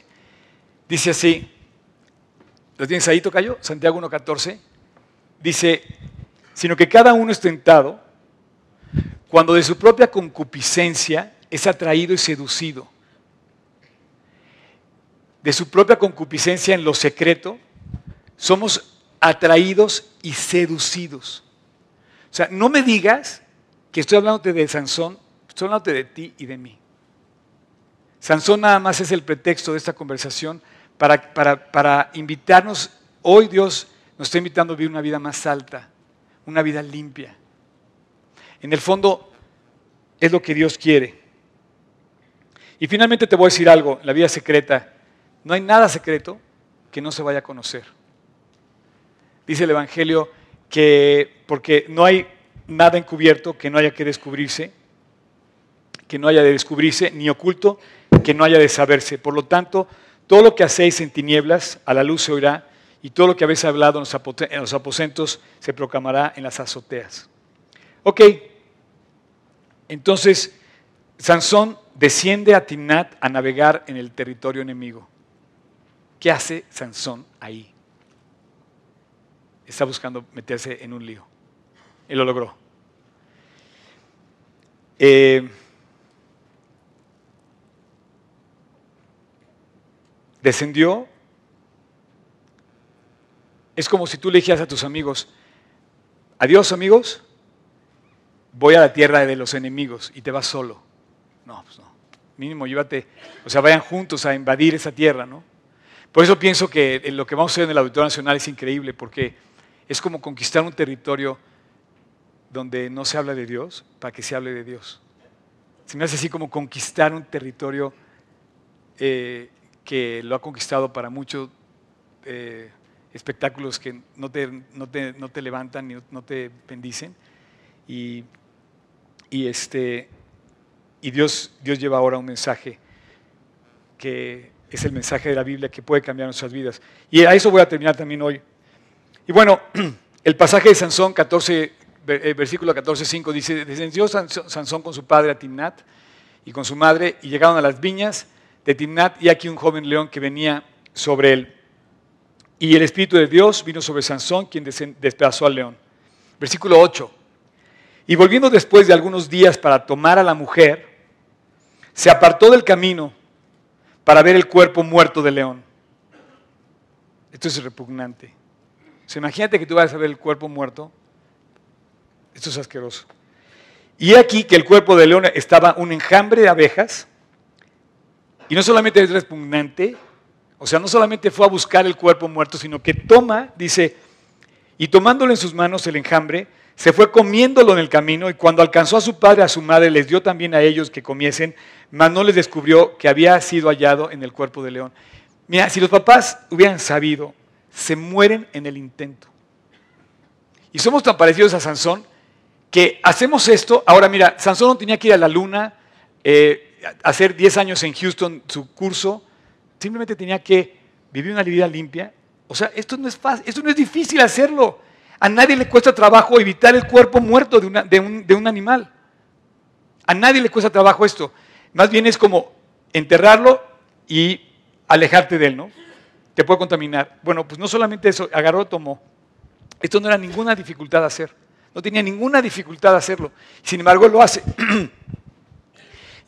dice así, ¿lo tienes ahí, Tocayo? Santiago 1, 14, dice, sino que cada uno es tentado cuando de su propia concupiscencia es atraído y seducido. De su propia concupiscencia en lo secreto, somos atraídos y seducidos. O sea, no me digas que estoy hablándote de Sansón, estoy hablándote de ti y de mí. Sansón nada más es el pretexto de esta conversación para, para, invitarnos, hoy Dios nos está invitando a vivir una vida más alta, una vida limpia. En el fondo es lo que Dios quiere. Y finalmente te voy a decir algo, la vida secreta, no hay nada secreto que no se vaya a conocer. Dice el Evangelio que porque no hay nada encubierto que no haya que descubrirse, que no haya de descubrirse, ni oculto que no haya de saberse. Por lo tanto, todo lo que hacéis en tinieblas, a la luz se oirá, y todo lo que habéis hablado en los aposentos se proclamará en las azoteas. Ok, entonces Sansón desciende a Timnat a navegar en el territorio enemigo. ¿Qué hace Sansón ahí? Está buscando meterse en un lío. Y lo logró. Eh, descendió. Es como si tú le dijeras a tus amigos, adiós amigos, voy a la tierra de los enemigos y te vas solo. No, pues no. Mínimo llévate, o sea, vayan juntos a invadir esa tierra, ¿no? Por eso pienso que lo que vamos a hacer en el Auditorio Nacional es increíble, porque es como conquistar un territorio donde no se habla de Dios para que se hable de Dios. Se me hace así como conquistar un territorio eh, que lo ha conquistado para muchos eh, espectáculos que no te, no te, levantan ni no te bendicen. Y, este, y Dios, Dios lleva ahora un mensaje que es el mensaje de la Biblia que puede cambiar nuestras vidas. Y a eso voy a terminar también hoy. Y bueno, el pasaje de Sansón 14, eh, versículo 14, 5 dice, descendió Sansón con su padre a Timnat y con su madre y llegaron a las viñas de Timnat y aquí un joven león que venía sobre él. Y el Espíritu de Dios vino sobre Sansón, quien despedazó al león. Versículo 8. Y volviendo después de algunos días para tomar a la mujer, se apartó del camino para ver el cuerpo muerto del león. Esto es repugnante. imagínate que tú vas a ver el cuerpo muerto. Esto es asqueroso. Y aquí que el cuerpo del león estaba un enjambre de abejas. Y no solamente es repugnante, o sea, no solamente fue a buscar el cuerpo muerto, sino que toma, dice, y tomándolo en sus manos el enjambre, se fue comiéndolo en el camino y cuando alcanzó a su padre, a su madre, les dio también a ellos que comiesen, mas no les descubrió que había sido hallado en el cuerpo de león. Mira, si los papás hubieran sabido, se mueren en el intento. Y somos tan parecidos a Sansón que hacemos esto. Ahora mira, Sansón no tenía que ir a la luna, eh, hacer 10 años en Houston su curso, simplemente tenía que vivir una vida limpia. O sea, esto no es fácil, esto no es difícil hacerlo. A nadie le cuesta trabajo evitar el cuerpo muerto de, un, de animal. A nadie le cuesta trabajo esto. Más bien es como enterrarlo y alejarte de él, ¿no? Te puede contaminar. Bueno, pues no solamente eso, agarró, tomó. Esto no era ninguna dificultad hacer. No tenía ninguna dificultad hacerlo. Sin embargo, lo hace.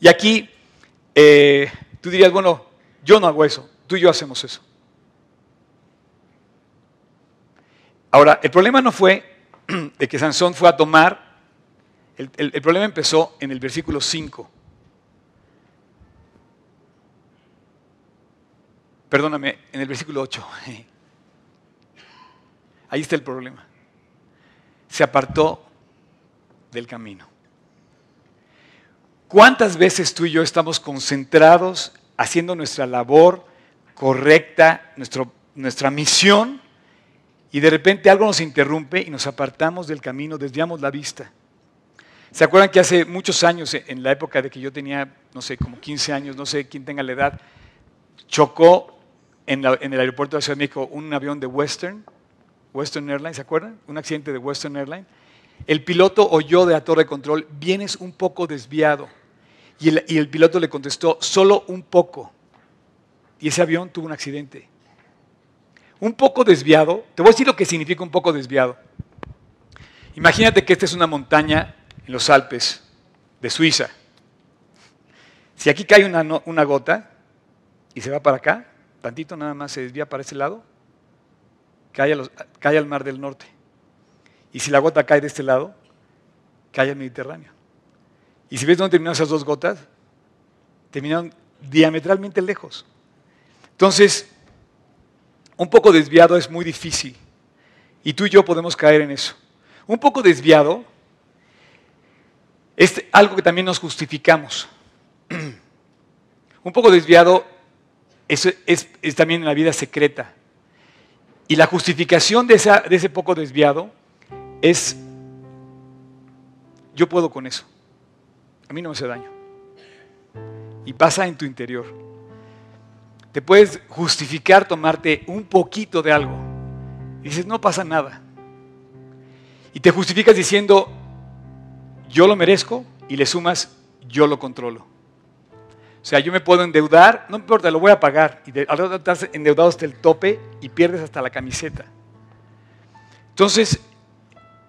y aquí eh, tú dirías, bueno, yo no hago eso, tú y yo hacemos eso. Ahora, el problema no fue de que Sansón fue a tomar, el, problema empezó en el versículo 5. Perdóname, en el versículo 8. Ahí está el problema. Se apartó del camino. ¿Cuántas veces tú y yo estamos concentrados haciendo nuestra labor correcta, nuestra misión, y de repente algo nos interrumpe y nos apartamos del camino, desviamos la vista. ¿Se acuerdan que hace muchos años, en la época de que yo tenía, no sé, como 15 años, no sé quién tenga la edad, chocó en, el aeropuerto de Ciudad de México un avión de Western, Western Airlines, ¿se acuerdan? Un accidente de Western Airlines. El piloto oyó de la torre de control, vienes un poco desviado. Y el, piloto le contestó, solo un poco. Y ese avión tuvo un accidente. Un poco desviado, te voy a decir lo que significa un poco desviado. Imagínate que esta es una montaña en los Alpes de Suiza. Si aquí cae una, gota y se va para acá, tantito nada más se desvía para ese lado, cae, cae al Mar del Norte. Y si la gota cae de este lado, cae al Mediterráneo. Y si ves dónde terminaron esas dos gotas, terminaron diametralmente lejos. Entonces, un poco desviado es muy difícil. Y tú y yo podemos caer en eso. Un poco desviado es algo que también nos justificamos. Un poco desviado es, también la vida secreta. Y la justificación de ese poco desviado es, yo puedo con eso a mí no me hace daño. Y pasa en tu interior. Te puedes justificar tomarte un poquito de algo. Y dices, no pasa nada. Y te justificas diciendo, yo lo merezco y le sumas, yo lo controlo. O sea, yo me puedo endeudar, no importa, lo voy a pagar. Y ahora estás endeudado hasta el tope y pierdes hasta la camiseta. Entonces,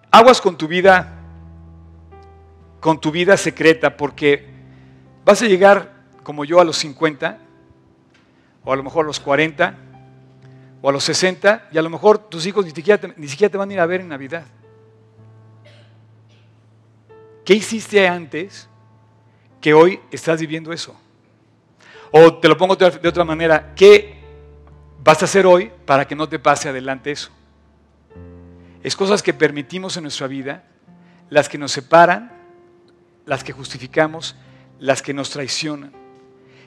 aguas con tu vida con tu vida secreta porque vas a llegar como yo a los 50, o a lo mejor a los 40, o a los 60, y a lo mejor tus hijos ni siquiera te, ni siquiera te van a ir a ver en Navidad. ¿Qué hiciste antes que hoy estás viviendo eso? O te lo pongo de otra manera, ¿qué vas a hacer hoy para que no te pase adelante eso? Es cosas que permitimos en nuestra vida, las que nos separan las que justificamos, las que nos traicionan.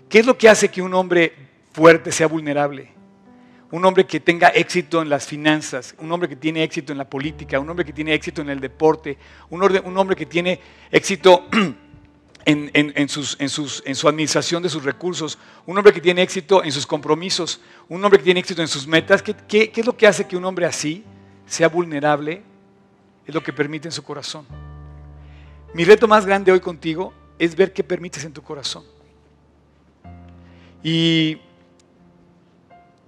¿Qué es lo que hace que un hombre fuerte sea vulnerable? Un hombre que tenga éxito en las finanzas, un hombre que tiene éxito en la política, un hombre que tiene éxito en el deporte, un, hombre que tiene éxito en, su administración de sus recursos, un hombre que tiene éxito en sus compromisos, un hombre que tiene éxito en sus metas. qué es lo que hace que un hombre así sea vulnerable? Es lo que permite en su corazón. Mi reto más grande hoy contigo es ver qué permites en tu corazón. Y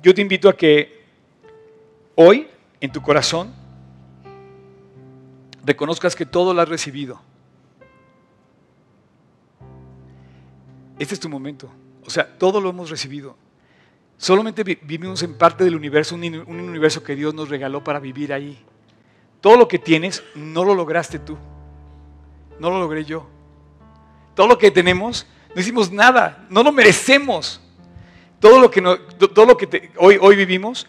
yo te invito a que hoy, en tu corazón, reconozcas que todo lo has recibido. Este es tu momento. O sea, todo lo hemos recibido. Solamente vivimos en parte del universo, un, universo que Dios nos regaló para vivir ahí. Todo lo que tienes no lo lograste tú. No lo logré yo. Todo lo que tenemos, no hicimos nada. No lo merecemos todo lo que, todo lo que hoy, hoy vivimos,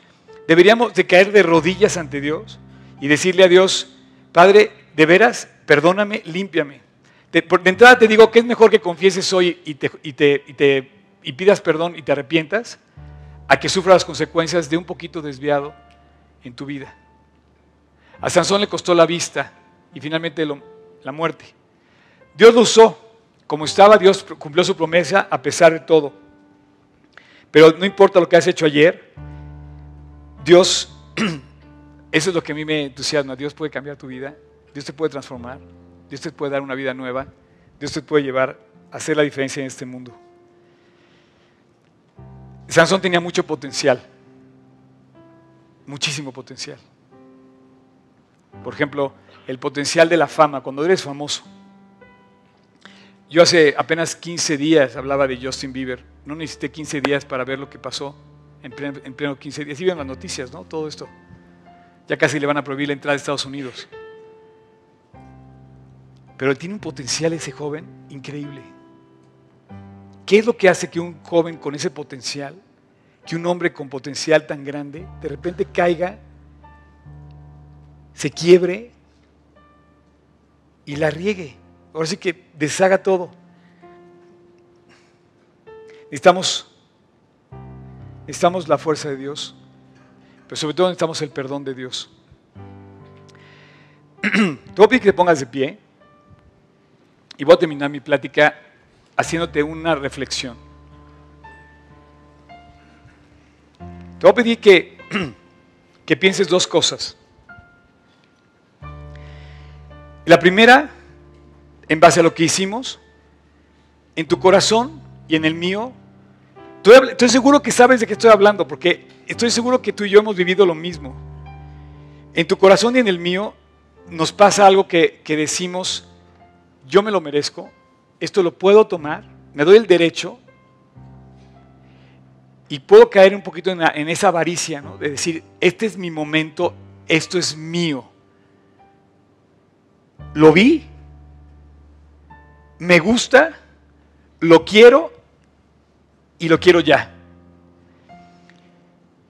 deberíamos de caer de rodillas ante Dios y decirle a Dios, Padre, de veras, perdóname, límpiame. De, entrada te digo que es mejor que confieses hoy y, te, y, te, y, pidas perdón y te arrepientas a que sufras las consecuencias de un poquito desviado en tu vida. A Sansón le costó la vista y finalmente la muerte. Dios lo usó. Como estaba, Dios cumplió su promesa a pesar de todo. Pero no importa lo que has hecho ayer, Dios, eso es lo que a mí me entusiasma. Dios puede cambiar tu vida, Dios te puede transformar, Dios te puede dar una vida nueva, Dios te puede llevar a hacer la diferencia en este mundo. Sansón tenía mucho potencial, muchísimo potencial. Por ejemplo, el potencial de la fama, cuando eres famoso. Yo hace apenas 15 días hablaba de Justin Bieber. No necesité 15 días para ver lo que pasó en pleno, 15 días. Y ven las noticias, ¿no? Todo esto. Ya casi le van a prohibir la entrada a Estados Unidos. Pero tiene un potencial ese joven increíble. ¿Qué es lo que hace que un joven con ese potencial, que un hombre con potencial tan grande, de repente caiga, se quiebre y la riegue? Ahora sí que deshaga todo. Necesitamos, necesitamos la fuerza de Dios, pero sobre todo necesitamos el perdón de Dios. Te voy a pedir que te pongas de pie y voy a terminar mi plática haciéndote una reflexión. Te voy a pedir que, que pienses dos cosas. La primera en base a lo que hicimos, en tu corazón y en el mío. Estoy, seguro que sabes de qué estoy hablando, porque estoy seguro que tú y yo hemos vivido lo mismo. En tu corazón y en el mío nos pasa algo que, decimos, yo me lo merezco, esto lo puedo tomar, me doy el derecho y puedo caer un poquito en, en esa avaricia, ¿no? de decir, este es mi momento, esto es mío. Lo vi, me gusta, lo quiero y lo quiero ya.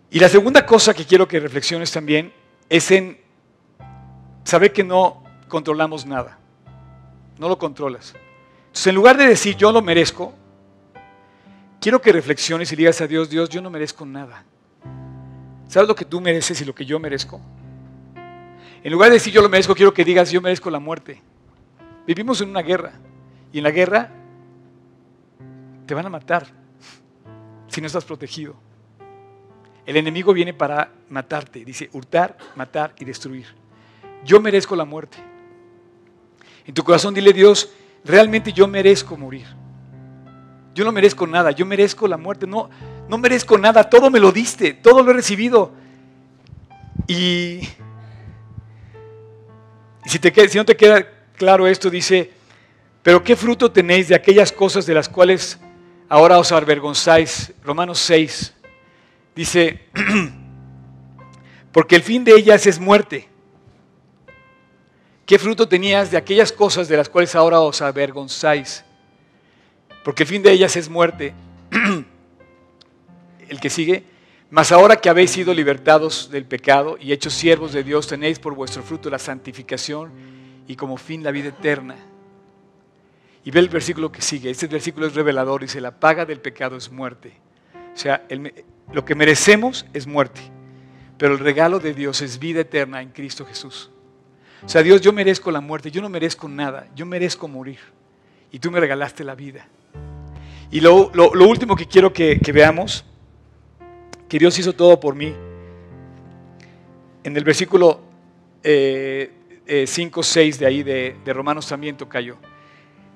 Y la segunda cosa que quiero que reflexiones también es en saber que no controlamos nada. No lo controlas. Entonces, en lugar de decir yo lo merezco, quiero que reflexiones y digas a Dios, Dios, yo no merezco nada. ¿Sabes lo que tú mereces y lo que yo merezco? En lugar de decir yo lo merezco, quiero que digas yo merezco la muerte. Vivimos en una guerra. Y en la guerra te van a matar si no estás protegido. El enemigo viene para matarte. Dice hurtar, matar y destruir. Yo merezco la muerte. En tu corazón dile Dios, realmente yo merezco morir. Yo no merezco nada, yo merezco la muerte. No, no merezco nada, todo me lo diste, todo lo he recibido. Y, si, te, si no te queda claro esto, dice, pero ¿qué fruto tenéis de aquellas cosas de las cuales ahora os avergonzáis? Romanos 6 dice, porque el fin de ellas es muerte. ¿Qué fruto tenías de aquellas cosas de las cuales ahora os avergonzáis? Porque el fin de ellas es muerte. el que sigue, mas ahora que habéis sido libertados del pecado y hechos siervos de Dios, tenéis por vuestro fruto la santificación y como fin la vida eterna. Y ve el versículo que sigue. Este versículo es revelador. Dice, la paga del pecado es muerte. O sea, lo que merecemos es muerte. Pero el regalo de Dios es vida eterna en Cristo Jesús. O sea, Dios, yo merezco la muerte. Yo no merezco nada. Yo merezco morir. Y tú me regalaste la vida. Y lo, último que quiero que, veamos, que Dios hizo todo por mí. En el versículo 5, eh, 6 eh, de ahí de, Romanos también cayó.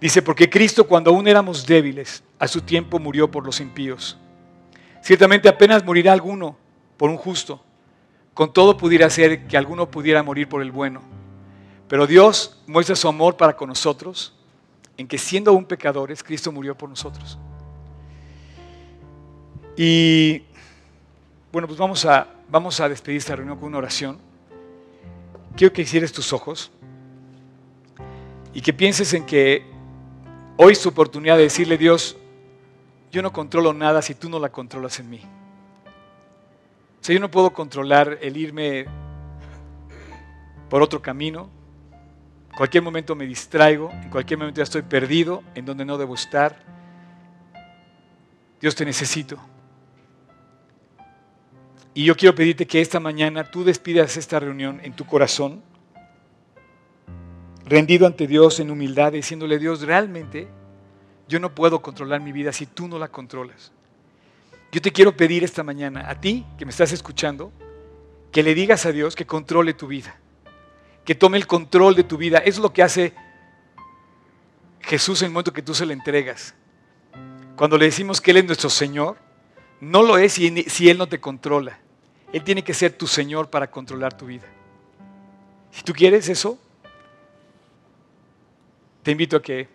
Dice, porque Cristo cuando aún éramos débiles, a su tiempo murió por los impíos. Ciertamente apenas morirá alguno por un justo. Con todo pudiera ser que alguno pudiera morir por el bueno. Pero Dios muestra su amor para con nosotros en que siendo aún pecadores, Cristo murió por nosotros. Y bueno, pues vamos a, vamos a despedir esta reunión con una oración. Quiero que hicieras tus ojos y que pienses en que Hoy es tu oportunidad de decirle, Dios, yo no controlo nada si tú no la controlas en mí. O sea, yo no puedo controlar el irme por otro camino. En cualquier momento me distraigo, en cualquier momento ya estoy perdido, en donde no debo estar. Dios te necesito. Y yo quiero pedirte que esta mañana tú despidas esta reunión en tu corazón rendido ante Dios en humildad, diciéndole, Dios, realmente yo no puedo controlar mi vida si tú no la controlas. Yo te quiero pedir esta mañana, a ti que me estás escuchando, que le digas a Dios que controle tu vida, que tome el control de tu vida. Es lo que hace Jesús en el momento que tú se le entregas. Cuando le decimos que Él es nuestro Señor, no lo es si, si Él no te controla. Él tiene que ser tu Señor para controlar tu vida. Si tú quieres eso, te invito a que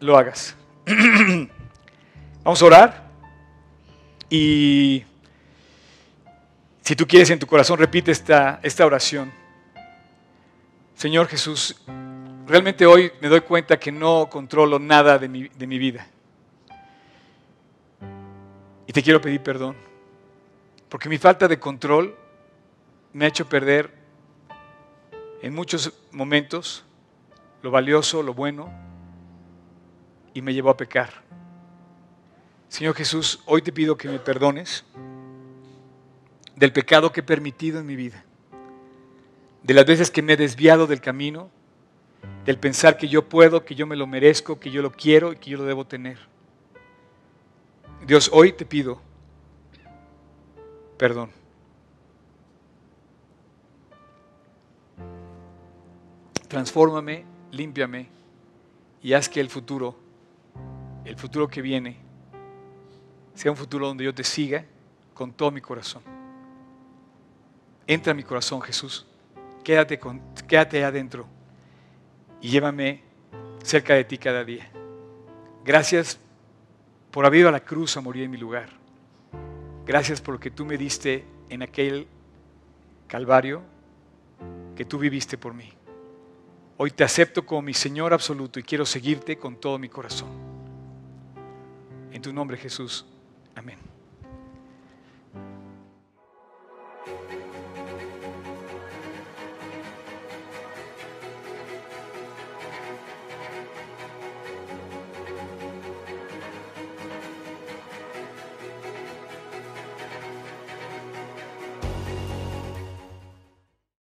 lo hagas. Vamos a orar y si tú quieres en tu corazón repite esta, esta oración. Señor Jesús, realmente hoy me doy cuenta que no controlo nada de mi, de mi vida. Y te quiero pedir perdón, porque mi falta de control me ha hecho perder en muchos momentos lo valioso, lo bueno, y me llevó a pecar. Señor Jesús, hoy te pido que me perdones del pecado que he permitido en mi vida, de las veces que me he desviado del camino, del pensar que yo puedo, que yo me lo merezco, que yo lo quiero y que yo lo debo tener. Dios, hoy te pido perdón. Transfórmame límpiame y haz que el futuro, el futuro que viene, sea un futuro donde yo te siga con todo mi corazón. Entra a mi corazón, Jesús. Quédate, con, quédate adentro y llévame cerca de ti cada día. Gracias por haber ido a la cruz a morir en mi lugar. Gracias por lo que tú me diste en aquel Calvario que tú viviste por mí. Hoy te acepto como mi Señor absoluto y quiero seguirte con todo mi corazón. En tu nombre Jesús. Amén.